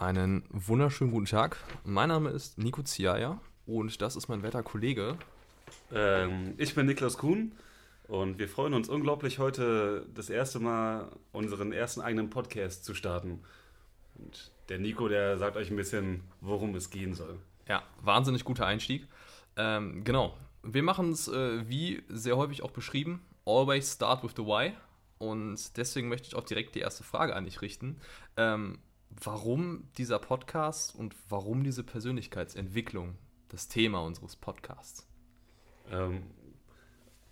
Einen wunderschönen guten Tag. Mein Name ist Nico Ziaya und das ist mein werter Kollege. Ähm, ich bin Niklas Kuhn und wir freuen uns unglaublich, heute das erste Mal unseren ersten eigenen Podcast zu starten. Und der Nico, der sagt euch ein bisschen, worum es gehen soll. Ja, wahnsinnig guter Einstieg. Ähm, genau. Wir machen es, äh, wie sehr häufig auch beschrieben, always start with the why. Und deswegen möchte ich auch direkt die erste Frage an dich richten. Ähm, warum dieser Podcast und warum diese Persönlichkeitsentwicklung das Thema unseres Podcasts? Ähm,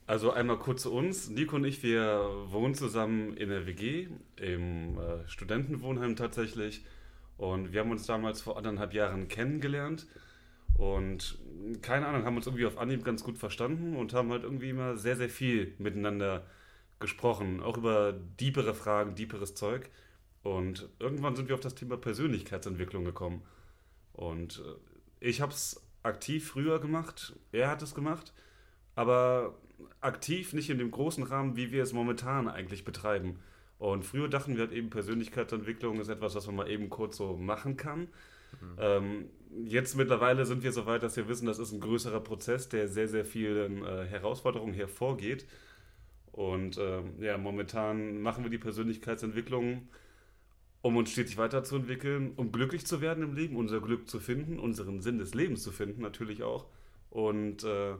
also einmal kurz zu uns. Nico und ich, wir wohnen zusammen in der WG, im äh, Studentenwohnheim tatsächlich. Und wir haben uns damals vor anderthalb Jahren kennengelernt. Und keine Ahnung, haben uns irgendwie auf Anhieb ganz gut verstanden und haben halt irgendwie immer sehr, sehr viel miteinander gesprochen. Auch über diepere Fragen, dieperes Zeug. Und irgendwann sind wir auf das Thema Persönlichkeitsentwicklung gekommen. Und äh, ich habe es aktiv früher gemacht, er hat es gemacht, aber aktiv nicht in dem großen Rahmen, wie wir es momentan eigentlich betreiben. Und früher dachten wir halt eben, Persönlichkeitsentwicklung ist etwas, was man mal eben kurz so machen kann. Mhm. Ähm, jetzt mittlerweile sind wir so weit, dass wir wissen, das ist ein größerer Prozess, der sehr, sehr vielen äh, Herausforderungen hervorgeht. Und äh, ja, momentan machen wir die Persönlichkeitsentwicklung um uns stetig weiterzuentwickeln, um glücklich zu werden im Leben, unser Glück zu finden, unseren Sinn des Lebens zu finden, natürlich auch. Und äh,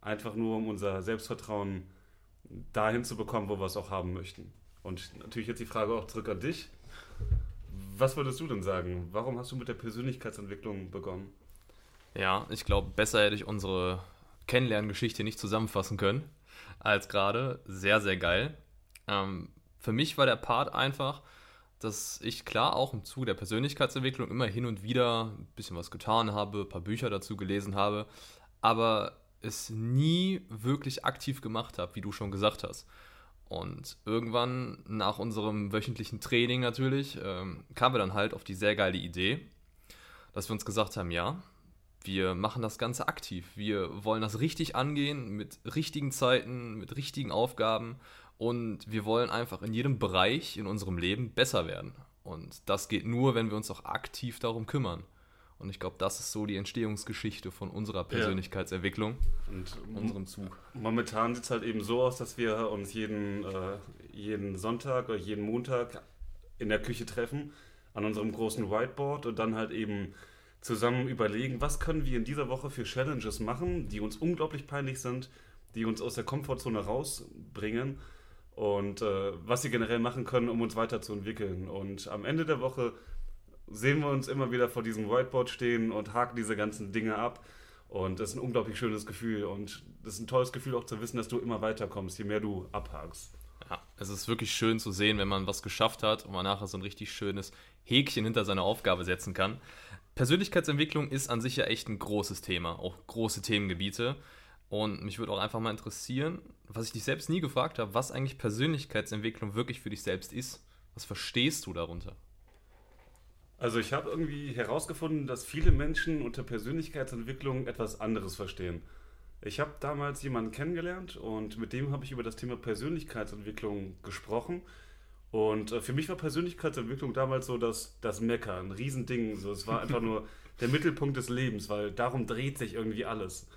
einfach nur, um unser Selbstvertrauen dahin zu bekommen, wo wir es auch haben möchten. Und natürlich jetzt die Frage auch zurück an dich. Was würdest du denn sagen? Warum hast du mit der Persönlichkeitsentwicklung begonnen? Ja, ich glaube, besser hätte ich unsere Kennenlerngeschichte nicht zusammenfassen können als gerade. Sehr, sehr geil. Ähm, für mich war der Part einfach, dass ich klar auch im Zuge der Persönlichkeitsentwicklung immer hin und wieder ein bisschen was getan habe, ein paar Bücher dazu gelesen habe, aber es nie wirklich aktiv gemacht habe, wie du schon gesagt hast. Und irgendwann nach unserem wöchentlichen Training natürlich ähm, kamen wir dann halt auf die sehr geile Idee, dass wir uns gesagt haben, ja, wir machen das Ganze aktiv. Wir wollen das richtig angehen, mit richtigen Zeiten, mit richtigen Aufgaben und wir wollen einfach in jedem Bereich in unserem Leben besser werden. Und das geht nur, wenn wir uns auch aktiv darum kümmern. Und ich glaube, das ist so die Entstehungsgeschichte von unserer Persönlichkeitsentwicklung und unserem Zug. Momentan sieht es halt eben so aus, dass wir uns jeden, äh, jeden Sonntag oder jeden Montag in der Küche treffen, an unserem großen Whiteboard und dann halt eben zusammen überlegen, was können wir in dieser Woche für Challenges machen, die uns unglaublich peinlich sind, die uns aus der Komfortzone rausbringen und äh, was sie generell machen können, um uns weiterzuentwickeln. Und am Ende der Woche sehen wir uns immer wieder vor diesem Whiteboard stehen und haken diese ganzen Dinge ab. Und das ist ein unglaublich schönes Gefühl. Und das ist ein tolles Gefühl auch zu wissen, dass du immer weiterkommst, je mehr du abhakst. Ja, es ist wirklich schön zu sehen, wenn man was geschafft hat und man nachher so ein richtig schönes Häkchen hinter seine Aufgabe setzen kann. Persönlichkeitsentwicklung ist an sich ja echt ein großes Thema, auch große Themengebiete. Und mich würde auch einfach mal interessieren, was ich dich selbst nie gefragt habe, was eigentlich Persönlichkeitsentwicklung wirklich für dich selbst ist. Was verstehst du darunter? Also ich habe irgendwie herausgefunden, dass viele Menschen unter Persönlichkeitsentwicklung etwas anderes verstehen. Ich habe damals jemanden kennengelernt und mit dem habe ich über das Thema Persönlichkeitsentwicklung gesprochen. Und äh, für mich war Persönlichkeitsentwicklung damals so das, das Mecker, ein Riesending. So, es war einfach nur der Mittelpunkt des Lebens, weil darum dreht sich irgendwie alles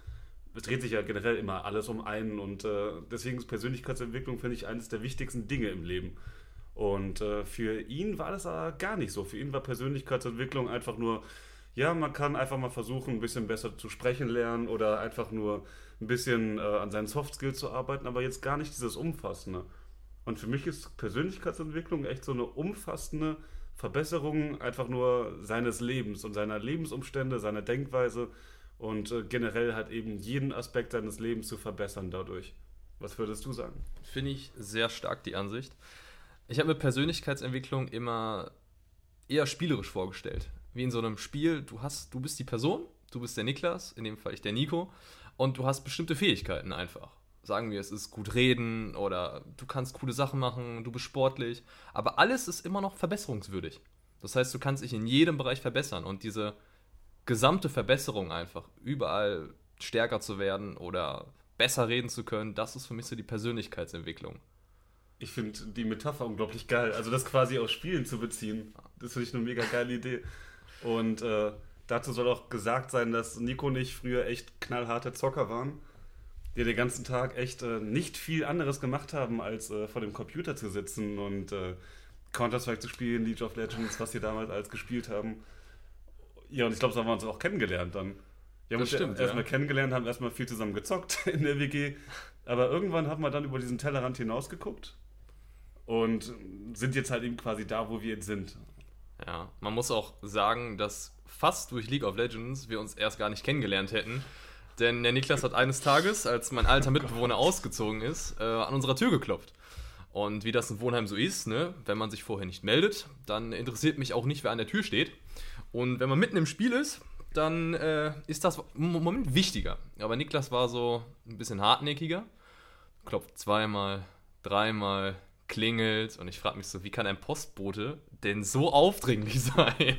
es dreht sich ja generell immer alles um einen und äh, deswegen ist Persönlichkeitsentwicklung, finde ich, eines der wichtigsten Dinge im Leben. Und äh, für ihn war das aber gar nicht so. Für ihn war Persönlichkeitsentwicklung einfach nur, ja, man kann einfach mal versuchen, ein bisschen besser zu sprechen lernen oder einfach nur ein bisschen äh, an seinen Soft Skills zu arbeiten, aber jetzt gar nicht dieses Umfassende. Und für mich ist Persönlichkeitsentwicklung echt so eine umfassende Verbesserung einfach nur seines Lebens und seiner Lebensumstände, seiner Denkweise und äh, generell halt eben jeden Aspekt seines Lebens zu verbessern dadurch. Was würdest du sagen? Finde ich sehr stark die Ansicht. Ich habe mir Persönlichkeitsentwicklung immer eher spielerisch vorgestellt. Wie in so einem Spiel, du hast, du bist die Person, du bist der Niklas, in dem Fall ich der Nico, und du hast bestimmte Fähigkeiten einfach. Sagen wir, es ist gut reden oder du kannst coole Sachen machen, du bist sportlich, aber alles ist immer noch verbesserungswürdig. Das heißt, du kannst dich in jedem Bereich verbessern und diese gesamte Verbesserung einfach, überall stärker zu werden oder besser reden zu können, das ist für mich so die Persönlichkeitsentwicklung. Ich finde die Metapher unglaublich geil, also das quasi aus Spielen zu beziehen. Das finde ich eine mega geile Idee. Und äh, dazu soll auch gesagt sein, dass Nico und ich früher echt knallharte Zocker waren, die den ganzen Tag echt äh, nicht viel anderes gemacht haben, als äh, vor dem Computer zu sitzen und äh, Counter-Strike zu spielen, League of Legends, was wir damals als gespielt haben. Ja, und ich glaube, so haben wir uns auch kennengelernt dann. Wir haben Das uns stimmt, erstmal ja. kennengelernt, haben erstmal viel zusammen gezockt in der WG. Aber irgendwann haben wir dann über diesen Tellerrand hinausgeguckt und sind jetzt halt eben quasi da, wo wir jetzt sind. Ja, man muss auch sagen, dass fast durch League of Legends wir uns erst gar nicht kennengelernt hätten. Denn der Niklas hat eines Tages, als mein alter Mitbewohner ausgezogen ist, äh, an unserer Tür geklopft. Und wie das in Wohnheim so ist, ne, wenn man sich vorher nicht meldet, dann interessiert mich auch nicht, wer an der Tür steht. Und wenn man mitten im Spiel ist, dann äh, ist das im Moment wichtiger. Aber Niklas war so ein bisschen hartnäckiger. Klopft zweimal, dreimal, klingelt und ich frage mich so, wie kann ein Postbote denn so aufdringlich sein?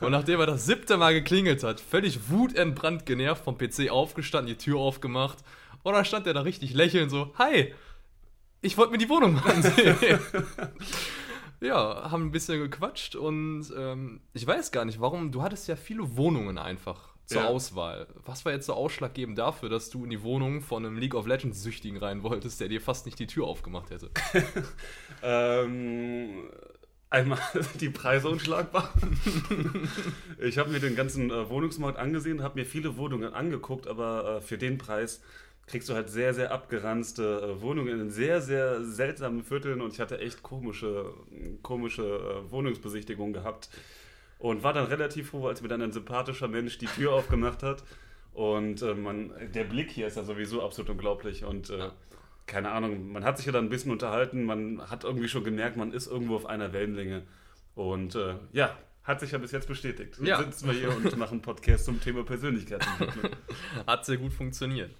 Und nachdem er das siebte Mal geklingelt hat, völlig wutentbrannt genervt vom PC aufgestanden, die Tür aufgemacht und dann stand er da richtig lächelnd so, hi, ich wollte mir die Wohnung ansehen. Ja, haben ein bisschen gequatscht und ähm, ich weiß gar nicht, warum, du hattest ja viele Wohnungen einfach zur Ja. Auswahl. Was war jetzt so ausschlaggebend dafür, dass du in die Wohnung von einem League of Legends Süchtigen rein wolltest, der dir fast nicht die Tür aufgemacht hätte? Ähm, einmal die Preise unschlagbar. ich habe mir den ganzen äh, Wohnungsmarkt angesehen, habe mir viele Wohnungen angeguckt, aber äh, für den Preis kriegst du halt sehr, sehr abgeranzte äh, Wohnungen in sehr, sehr seltsamen Vierteln und ich hatte echt komische, komische äh, Wohnungsbesichtigungen gehabt und war dann relativ froh, als mir dann ein sympathischer Mensch die Tür aufgemacht hat. Und äh, man, der Blick hier ist ja sowieso absolut unglaublich und äh, keine Ahnung, man hat sich ja dann ein bisschen unterhalten, man hat irgendwie schon gemerkt, man ist irgendwo auf einer Wellenlänge. Und äh, ja, hat sich ja bis jetzt bestätigt. Jetzt Ja. sitzen wir hier und machen einen Podcast zum Thema Persönlichkeitsentwicklung. Hat sehr gut funktioniert.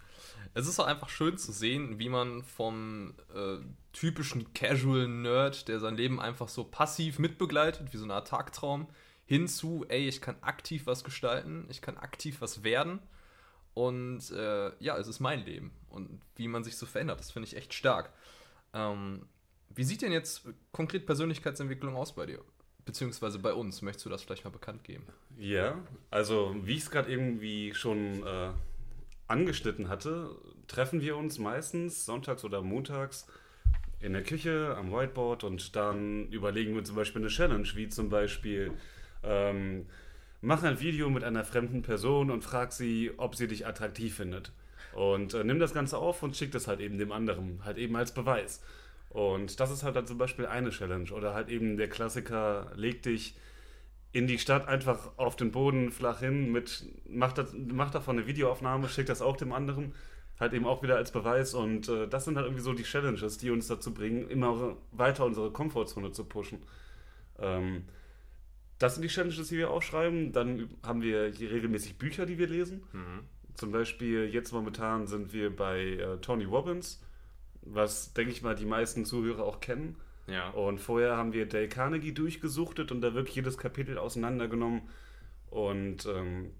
Es ist auch einfach schön zu sehen, wie man vom äh, typischen Casual Nerd, der sein Leben einfach so passiv mitbegleitet, wie so eine Art Tagtraum, hin zu, ey, ich kann aktiv was gestalten, ich kann aktiv was werden. Und äh, ja, es ist mein Leben. Und wie man sich so verändert, das finde ich echt stark. Ähm, wie sieht denn jetzt konkret Persönlichkeitsentwicklung aus bei dir? Beziehungsweise bei uns? Möchtest du das vielleicht mal bekannt geben? Ja, also wie ich es gerade irgendwie schon äh, angeschnitten hatte, treffen wir uns meistens sonntags oder montags in der Küche am Whiteboard und dann überlegen wir zum Beispiel eine Challenge, wie zum Beispiel ähm, mach ein Video mit einer fremden Person und frag sie, ob sie dich attraktiv findet. Und äh, nimm das Ganze auf und schick das halt eben dem anderen, halt eben als Beweis. Und das ist halt dann zum Beispiel eine Challenge. Oder halt eben der Klassiker, leg dich in die Stadt einfach auf den Boden flach hin mit, macht, das, macht davon eine Videoaufnahme, schickt das auch dem anderen, halt eben auch wieder als Beweis und äh, das sind halt irgendwie so die Challenges, die uns dazu bringen, immer weiter unsere Komfortzone zu pushen. Ähm, das sind die Challenges, die wir aufschreiben. Dann haben wir hier regelmäßig Bücher, die wir lesen. Zum Beispiel jetzt momentan sind wir bei äh, Tony Robbins, was denke ich mal die meisten Zuhörer auch kennen. Ja. Und vorher haben wir Dale Carnegie durchgesuchtet und da wirklich jedes Kapitel auseinandergenommen. Und ähm,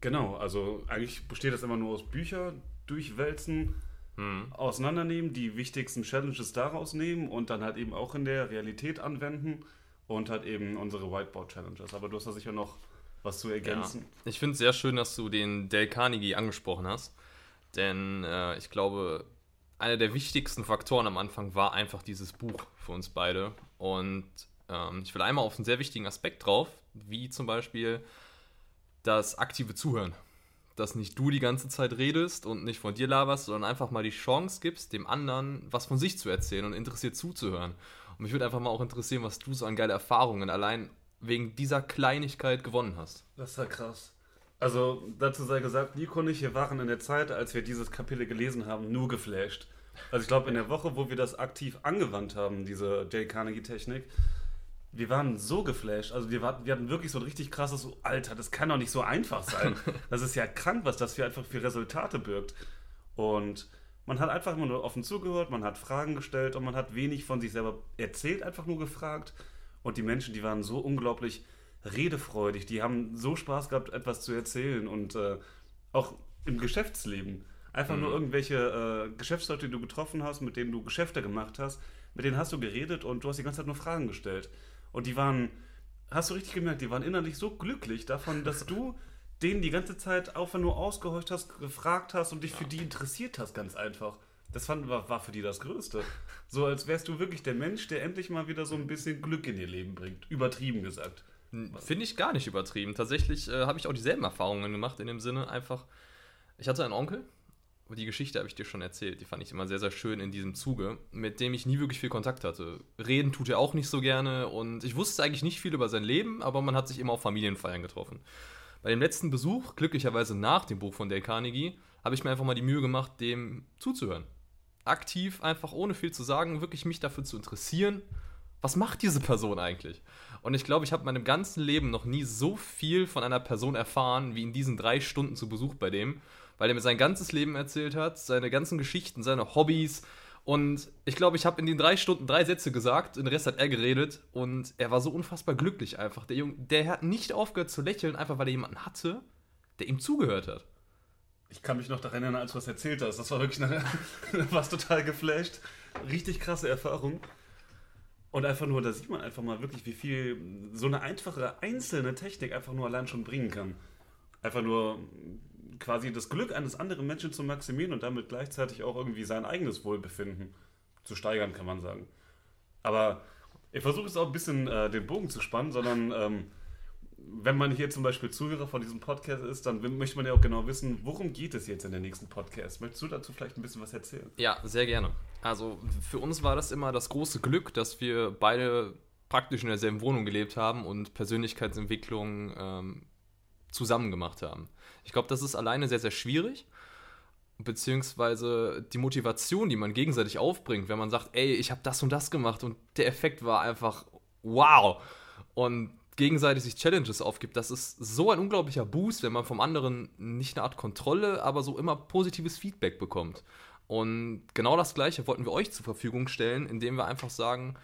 genau, also eigentlich besteht das immer nur aus Bücher durchwälzen, Hm. auseinandernehmen, die wichtigsten Challenges daraus nehmen und dann halt eben auch in der Realität anwenden und halt eben unsere Whiteboard-Challenges. Aber du hast da sicher noch was zu ergänzen. Ja. Ich finde es sehr schön, dass du den Dale Carnegie angesprochen hast. Denn äh, ich glaube, einer der wichtigsten Faktoren am Anfang war einfach dieses Buch für uns beide. Und ähm, ich will einmal auf einen sehr wichtigen Aspekt drauf, wie zum Beispiel das aktive Zuhören. Dass nicht du die ganze Zeit redest und nicht von dir laberst, sondern einfach mal die Chance gibst, dem anderen was von sich zu erzählen und interessiert zuzuhören. Und mich würde einfach mal auch interessieren, was du so an geile Erfahrungen allein wegen dieser Kleinigkeit gewonnen hast. Das ist ja krass. Also dazu sei gesagt, Nico und ich, wir waren in der Zeit, als wir dieses Kapitel gelesen haben, nur geflasht. Also ich glaube, in der Woche, wo wir das aktiv angewandt haben, diese Dale Carnegie-Technik, wir waren so geflasht. Also wir, war, wir hatten wirklich so ein richtig krasses, so, Alter, das kann doch nicht so einfach sein. Das ist ja krank, was das für einfach für Resultate birgt. Und man hat einfach immer nur offen zugehört, man hat Fragen gestellt und man hat wenig von sich selber erzählt, einfach nur gefragt. Und die Menschen, die waren so unglaublich redefreudig, die haben so Spaß gehabt, etwas zu erzählen und äh, auch im Geschäftsleben. Einfach nur irgendwelche äh, Geschäftsleute, die du getroffen hast, mit denen du Geschäfte gemacht hast, mit denen hast du geredet und du hast die ganze Zeit nur Fragen gestellt. Und die waren, hast du richtig gemerkt, die waren innerlich so glücklich davon, dass du denen die ganze Zeit einfach nur ausgehorcht hast, gefragt hast und dich für die interessiert hast, ganz einfach. Das fand, war, war für die das Größte. So als wärst du wirklich der Mensch, der endlich mal wieder so ein bisschen Glück in ihr Leben bringt. Übertrieben gesagt. Finde ich gar nicht übertrieben. Tatsächlich äh, habe ich auch dieselben Erfahrungen gemacht in dem Sinne einfach. Ich hatte einen Onkel, die Geschichte habe ich dir schon erzählt, die fand ich immer sehr, sehr schön in diesem Zuge, mit dem ich nie wirklich viel Kontakt hatte. Reden tut er auch nicht so gerne und ich wusste eigentlich nicht viel über sein Leben, aber man hat sich immer auf Familienfeiern getroffen. Bei dem letzten Besuch, glücklicherweise nach dem Buch von Dale Carnegie, habe ich mir einfach mal die Mühe gemacht, dem zuzuhören. Aktiv, einfach ohne viel zu sagen, wirklich mich dafür zu interessieren, was macht diese Person eigentlich? Und ich glaube, ich habe in meinem ganzen Leben noch nie so viel von einer Person erfahren, wie in diesen drei Stunden zu Besuch bei dem, weil er mir sein ganzes Leben erzählt hat, seine ganzen Geschichten, seine Hobbys. Und ich glaube, ich habe in den drei Stunden drei Sätze gesagt, den Rest hat er geredet und er war so unfassbar glücklich einfach. Der Junge, der hat nicht aufgehört zu lächeln, einfach weil er jemanden hatte, der ihm zugehört hat. Ich kann mich noch daran erinnern, als du was erzählt hast. Das war wirklich eine, was total geflasht. Richtig krasse Erfahrung. Und einfach nur, da sieht man einfach mal wirklich, wie viel so eine einfache einzelne Technik einfach nur allein schon bringen kann. Einfach nur quasi das Glück eines anderen Menschen zu maximieren und damit gleichzeitig auch irgendwie sein eigenes Wohlbefinden zu steigern, kann man sagen. Aber ich versuche es auch ein bisschen äh, den Bogen zu spannen, sondern ähm, wenn man hier zum Beispiel Zuhörer von diesem Podcast ist, dann möchte man ja auch genau wissen, worum geht es jetzt in der nächsten Podcast? Möchtest du dazu vielleicht ein bisschen was erzählen? Ja, sehr gerne. Also für uns war das immer das große Glück, dass wir beide praktisch in derselben Wohnung gelebt haben und Persönlichkeitsentwicklung ähm, zusammen gemacht haben. Ich glaube, das ist alleine sehr, sehr schwierig. Beziehungsweise die Motivation, die man gegenseitig aufbringt, wenn man sagt, ey, ich habe das und das gemacht und der Effekt war einfach wow. Und gegenseitig sich Challenges aufgibt, das ist so ein unglaublicher Boost, wenn man vom anderen nicht eine Art Kontrolle, aber so immer positives Feedback bekommt. Und genau das Gleiche wollten wir euch zur Verfügung stellen, indem wir einfach sagen,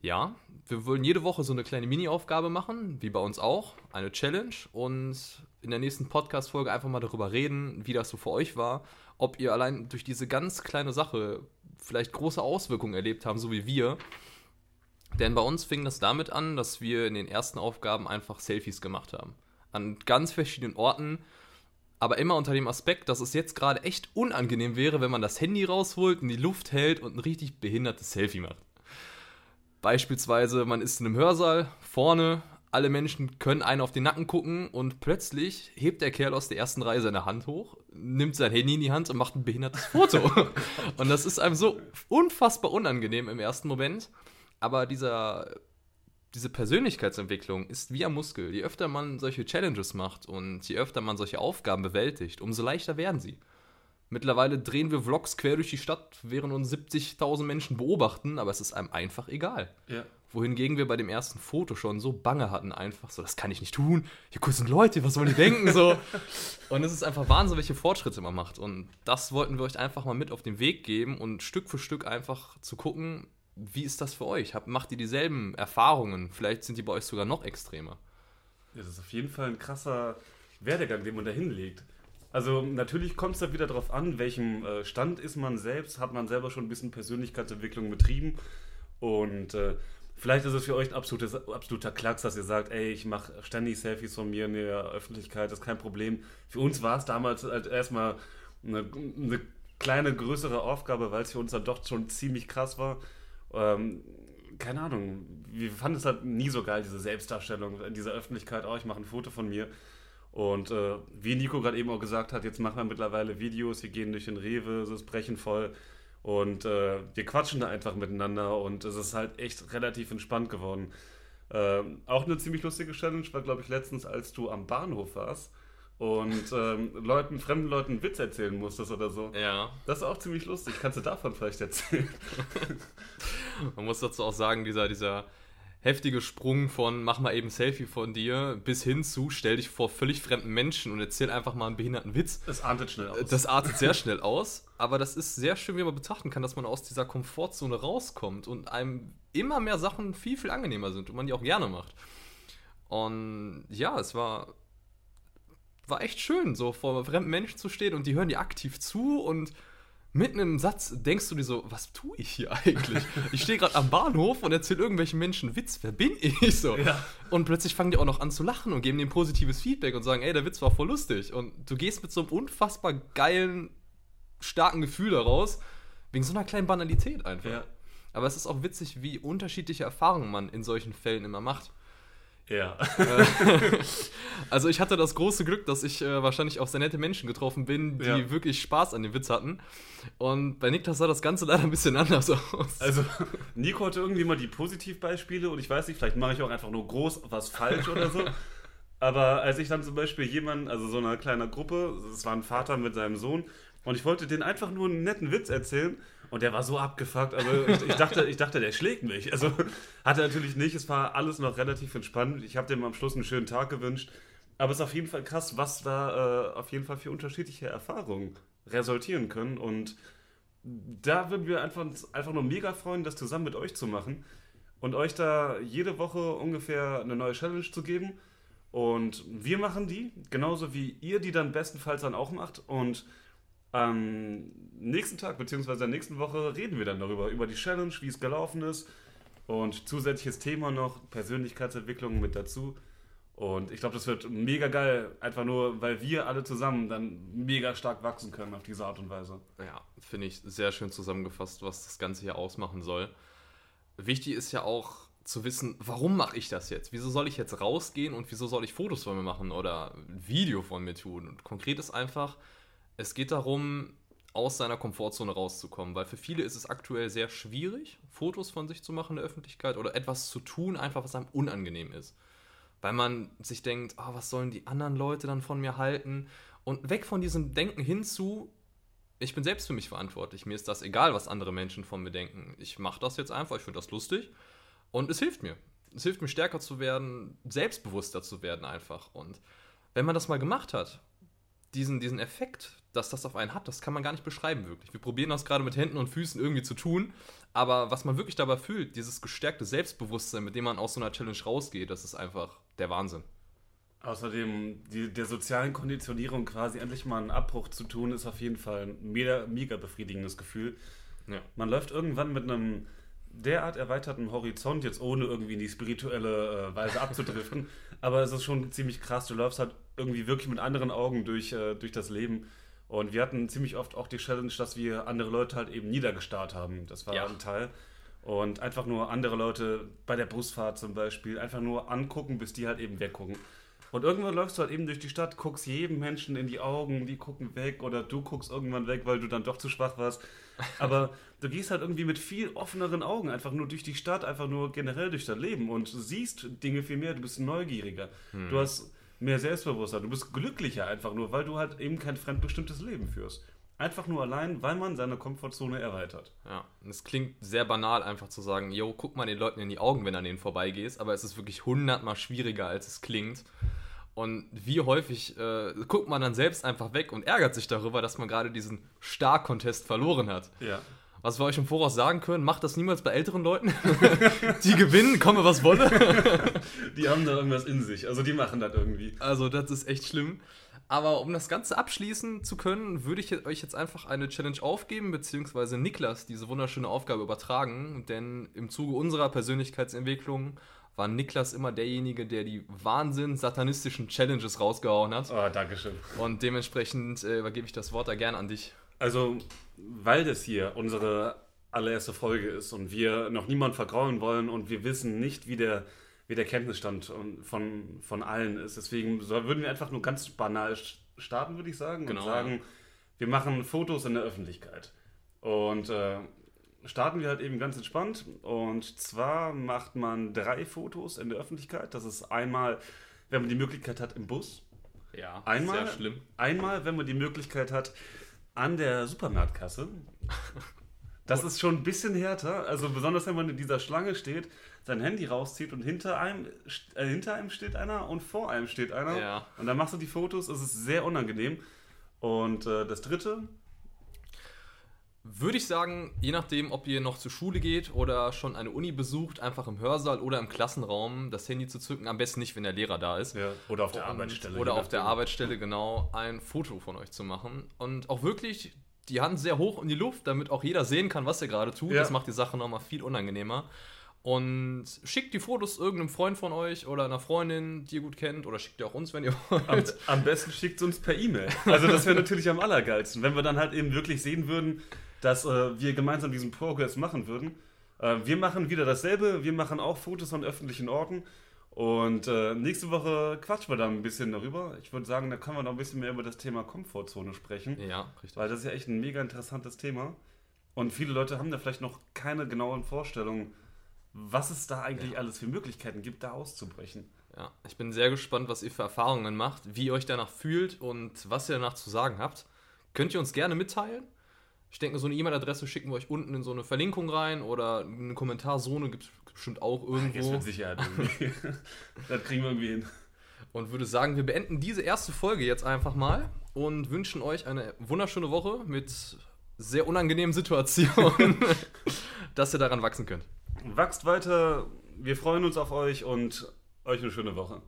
ja, wir wollen jede Woche so eine kleine Mini-Aufgabe machen, wie bei uns auch, eine Challenge und in der nächsten Podcast-Folge einfach mal darüber reden, wie das so für euch war, ob ihr allein durch diese ganz kleine Sache vielleicht große Auswirkungen erlebt haben, so wie wir. Denn bei uns fing das damit an, dass wir in den ersten Aufgaben einfach Selfies gemacht haben. An ganz verschiedenen Orten, aber immer unter dem Aspekt, dass es jetzt gerade echt unangenehm wäre, wenn man das Handy rausholt, in die Luft hält und ein richtig behindertes Selfie macht. Beispielsweise, man ist in einem Hörsaal, vorne, alle Menschen können einen auf den Nacken gucken und plötzlich hebt der Kerl aus der ersten Reihe seine Hand hoch, nimmt sein Handy in die Hand und macht ein behindertes Foto. und das ist einem so unfassbar unangenehm im ersten Moment. Aber dieser, diese Persönlichkeitsentwicklung ist wie ein Muskel. Je öfter man solche Challenges macht und je öfter man solche Aufgaben bewältigt, umso leichter werden sie. Mittlerweile drehen wir Vlogs quer durch die Stadt, während uns 70.000 Menschen beobachten, aber es ist einem einfach egal. Ja. Wohingegen wir bei dem ersten Foto schon so bange hatten, einfach so, das kann ich nicht tun. Hier kurz sind Leute, was wollen die denken? So. Und es ist einfach Wahnsinn, welche Fortschritte man macht. Und das wollten wir euch einfach mal mit auf den Weg geben und Stück für Stück einfach zu gucken, wie ist das für euch? macht ihr dieselben Erfahrungen? Vielleicht sind die bei euch sogar noch extremer. Ja, das ist auf jeden Fall ein krasser Werdegang, den man da hinlegt. Also natürlich kommt es da wieder darauf an, welchem äh, Stand ist man selbst, hat man selber schon ein bisschen Persönlichkeitsentwicklung betrieben und äh, vielleicht ist es für euch ein absoluter Klacks, dass ihr sagt, ey, ich mache ständig Selfies von mir in der Öffentlichkeit, das ist kein Problem. Für uns war es damals halt erstmal eine, eine kleine, größere Aufgabe, weil es für uns dann doch schon ziemlich krass war. Ähm, keine Ahnung, wir fanden es halt nie so geil, diese Selbstdarstellung in dieser Öffentlichkeit, oh, ich mache ein Foto von mir. Und äh, wie Nico gerade eben auch gesagt hat, jetzt machen wir mittlerweile Videos, wir gehen durch den Rewe, es ist brechen voll und äh, wir quatschen da einfach miteinander und es ist halt echt relativ entspannt geworden. Äh, auch eine ziemlich lustige Challenge war, glaube ich, letztens, als du am Bahnhof warst und ähm, Leuten, fremden Leuten einen Witz erzählen musstest oder so. Ja. Das ist auch ziemlich lustig. Kannst du davon vielleicht erzählen? Man muss dazu auch sagen, dieser, dieser heftige Sprung von mach mal eben Selfie von dir bis hin zu stell dich vor völlig fremden Menschen und erzähl einfach mal einen behinderten Witz. Das artet schnell aus. Das artet sehr schnell aus, aber das ist sehr schön, wie man betrachten kann, dass man aus dieser Komfortzone rauskommt und einem immer mehr Sachen viel, viel angenehmer sind und man die auch gerne macht. Und ja, es war, war echt schön, so vor fremden Menschen zu stehen und die hören dir aktiv zu und mitten im Satz denkst du dir so, was tue ich hier eigentlich? Ich stehe gerade am Bahnhof und erzähle irgendwelchen Menschen Witz, wer bin ich so? Ja. Und plötzlich fangen die auch noch an zu lachen und geben dem positives Feedback und sagen, ey, der Witz war voll lustig. Und du gehst mit so einem unfassbar geilen, starken Gefühl daraus, wegen so einer kleinen Banalität einfach. Ja. Aber es ist auch witzig, wie unterschiedliche Erfahrungen man in solchen Fällen immer macht. Ja. also ich hatte das große Glück, dass ich äh, wahrscheinlich auf sehr nette Menschen getroffen bin, die ja. wirklich Spaß an dem Witz hatten. Und bei Niklas sah das Ganze leider ein bisschen anders aus. Also Nico hatte irgendwie mal die Positivbeispiele und ich weiß nicht, vielleicht mache ich auch einfach nur groß was falsch oder so. Aber als ich dann zum Beispiel jemanden, also so eine kleine Gruppe, es war ein Vater mit seinem Sohn, und ich wollte denen einfach nur einen netten Witz erzählen und der war so abgefuckt. Also ich, ich, dachte, ich dachte, der schlägt mich. Also hat er natürlich nicht. Es war alles noch relativ entspannt. Ich habe dem am Schluss einen schönen Tag gewünscht. Aber es ist auf jeden Fall krass, was da äh, auf jeden Fall für unterschiedliche Erfahrungen resultieren können. Und da würden wir einfach, einfach nur mega freuen, das zusammen mit euch zu machen und euch da jede Woche ungefähr eine neue Challenge zu geben. Und wir machen die, genauso wie ihr die dann bestenfalls dann auch macht. Und am nächsten Tag, beziehungsweise nächsten Woche, reden wir dann darüber, über die Challenge, wie es gelaufen ist und zusätzliches Thema noch, Persönlichkeitsentwicklung mit dazu. Und ich glaube, das wird mega geil, einfach nur, weil wir alle zusammen dann mega stark wachsen können auf diese Art und Weise. Ja, finde ich sehr schön zusammengefasst, was das Ganze hier ausmachen soll. Wichtig ist ja auch zu wissen, warum mache ich das jetzt? Wieso soll ich jetzt rausgehen und wieso soll ich Fotos von mir machen oder Video von mir tun? Und konkret ist einfach, es geht darum, aus seiner Komfortzone rauszukommen, weil für viele ist es aktuell sehr schwierig, Fotos von sich zu machen in der Öffentlichkeit oder etwas zu tun, einfach was einem unangenehm ist. Weil man sich denkt, oh, was sollen die anderen Leute dann von mir halten? Und weg von diesem Denken hinzu, ich bin selbst für mich verantwortlich. Mir ist das egal, was andere Menschen von mir denken. Ich mache das jetzt einfach, ich finde das lustig und es hilft mir. Es hilft mir stärker zu werden, selbstbewusster zu werden einfach. Und wenn man das mal gemacht hat, diesen, diesen Effekt, dass das auf einen hat, das kann man gar nicht beschreiben, wirklich. Wir probieren das gerade mit Händen und Füßen irgendwie zu tun, aber was man wirklich dabei fühlt, dieses gestärkte Selbstbewusstsein, mit dem man aus so einer Challenge rausgeht, das ist einfach der Wahnsinn. Außerdem die, der sozialen Konditionierung quasi endlich mal einen Abbruch zu tun, ist auf jeden Fall ein mega, mega befriedigendes Gefühl. Ja. Man läuft irgendwann mit einem derart erweiterten Horizont, jetzt ohne irgendwie in die spirituelle äh, Weise abzudriften, aber es ist schon ziemlich krass. Du läufst halt irgendwie wirklich mit anderen Augen durch, äh, durch das Leben. Und wir hatten ziemlich oft auch die Challenge, dass wir andere Leute halt eben niedergestarrt haben. Das war ja. ein Teil. Und einfach nur andere Leute bei der Busfahrt zum Beispiel einfach nur angucken, bis die halt eben weggucken. Und irgendwann läufst du halt eben durch die Stadt, guckst jedem Menschen in die Augen, die gucken weg oder du guckst irgendwann weg, weil du dann doch zu schwach warst. Aber du gehst halt irgendwie mit viel offeneren Augen einfach nur durch die Stadt, einfach nur generell durch das Leben und siehst Dinge viel mehr, du bist neugieriger. Hm. Du hast mehr Selbstbewusstsein, du bist glücklicher einfach nur, weil du halt eben kein fremdbestimmtes Leben führst. Einfach nur allein, weil man seine Komfortzone erweitert. Ja, und es klingt sehr banal, einfach zu sagen, yo, guck mal den Leuten in die Augen, wenn du an denen vorbeigehst, aber es ist wirklich hundertmal schwieriger, als es klingt. Und wie häufig äh, guckt man dann selbst einfach weg und ärgert sich darüber, dass man gerade diesen Star-Contest verloren hat. Ja. Was wir euch im Voraus sagen können, macht das niemals bei älteren Leuten. die gewinnen, komme was wolle. die haben da irgendwas in sich. Also die machen das irgendwie. Also das ist echt schlimm. Aber um das Ganze abschließen zu können, würde ich euch jetzt einfach eine Challenge aufgeben, beziehungsweise Niklas diese wunderschöne Aufgabe übertragen. Denn im Zuge unserer Persönlichkeitsentwicklung war Niklas immer derjenige, der die Wahnsinn satanistischen Challenges rausgehauen hat. Oh, Dankeschön. Und dementsprechend äh, übergebe ich das Wort da gern an dich. Also, weil das hier unsere allererste Folge ist und wir noch niemand vergrauen wollen und wir wissen nicht, wie der, wie der Kenntnisstand von, von allen ist. Deswegen würden wir einfach nur ganz banal starten, würde ich sagen, genau, und sagen, wir machen Fotos in der Öffentlichkeit. Und äh, starten wir halt eben ganz entspannt. Und zwar macht man drei Fotos in der Öffentlichkeit. Das ist einmal, wenn man die Möglichkeit hat, im Bus. Ja, einmal, sehr schlimm. Einmal, wenn man die Möglichkeit hat, an der Supermarktkasse. Das ist schon ein bisschen härter. Also besonders, wenn man in dieser Schlange steht, sein Handy rauszieht und hinter einem, äh, hinter einem steht einer und vor einem steht einer. Ja. Und dann machst du die Fotos. Es ist sehr unangenehm. Und äh, das dritte, würde ich sagen, je nachdem, ob ihr noch zur Schule geht oder schon eine Uni besucht, einfach im Hörsaal oder im Klassenraum das Handy zu zücken. Am besten nicht, wenn der Lehrer da ist. Ja, oder auf der Arbeitsstelle. Oder auf der Arbeitsstelle, genau, ein Foto von euch zu machen. Und auch wirklich die Hand sehr hoch in die Luft, damit auch jeder sehen kann, was ihr gerade tut. Ja. Das macht die Sache nochmal viel unangenehmer. Und schickt die Fotos irgendeinem Freund von euch oder einer Freundin, die ihr gut kennt, oder schickt ihr auch uns, wenn ihr Am, wollt. am besten schickt es uns per E-Mail. Also das wäre natürlich am allergeilsten, wenn wir dann halt eben wirklich sehen würden, dass äh, wir gemeinsam diesen Progress machen würden. Äh, wir machen wieder dasselbe, wir machen auch Fotos an öffentlichen Orten. Und äh, nächste Woche quatschen wir dann ein bisschen darüber. Ich würde sagen, da können wir noch ein bisschen mehr über das Thema Komfortzone sprechen. Ja, richtig. Weil das ist ja echt ein mega interessantes Thema. Und viele Leute haben da vielleicht noch keine genauen Vorstellungen, was es da eigentlich alles für Möglichkeiten gibt, da auszubrechen. Ja, ich bin sehr gespannt, was ihr für Erfahrungen macht, wie ihr euch danach fühlt und was ihr danach zu sagen habt. Könnt ihr uns gerne mitteilen? Ich denke, so eine E-Mail-Adresse schicken wir euch unten in so eine Verlinkung rein oder eine Kommentarzone gibt es bestimmt auch Jetzt irgendwo. mit Sicherheit das kriegen wir irgendwie hin. Und würde sagen, wir beenden diese erste Folge jetzt einfach mal und wünschen euch eine wunderschöne Woche mit sehr unangenehmen Situationen, dass ihr daran wachsen könnt. Wachst weiter, wir freuen uns auf euch und euch eine schöne Woche.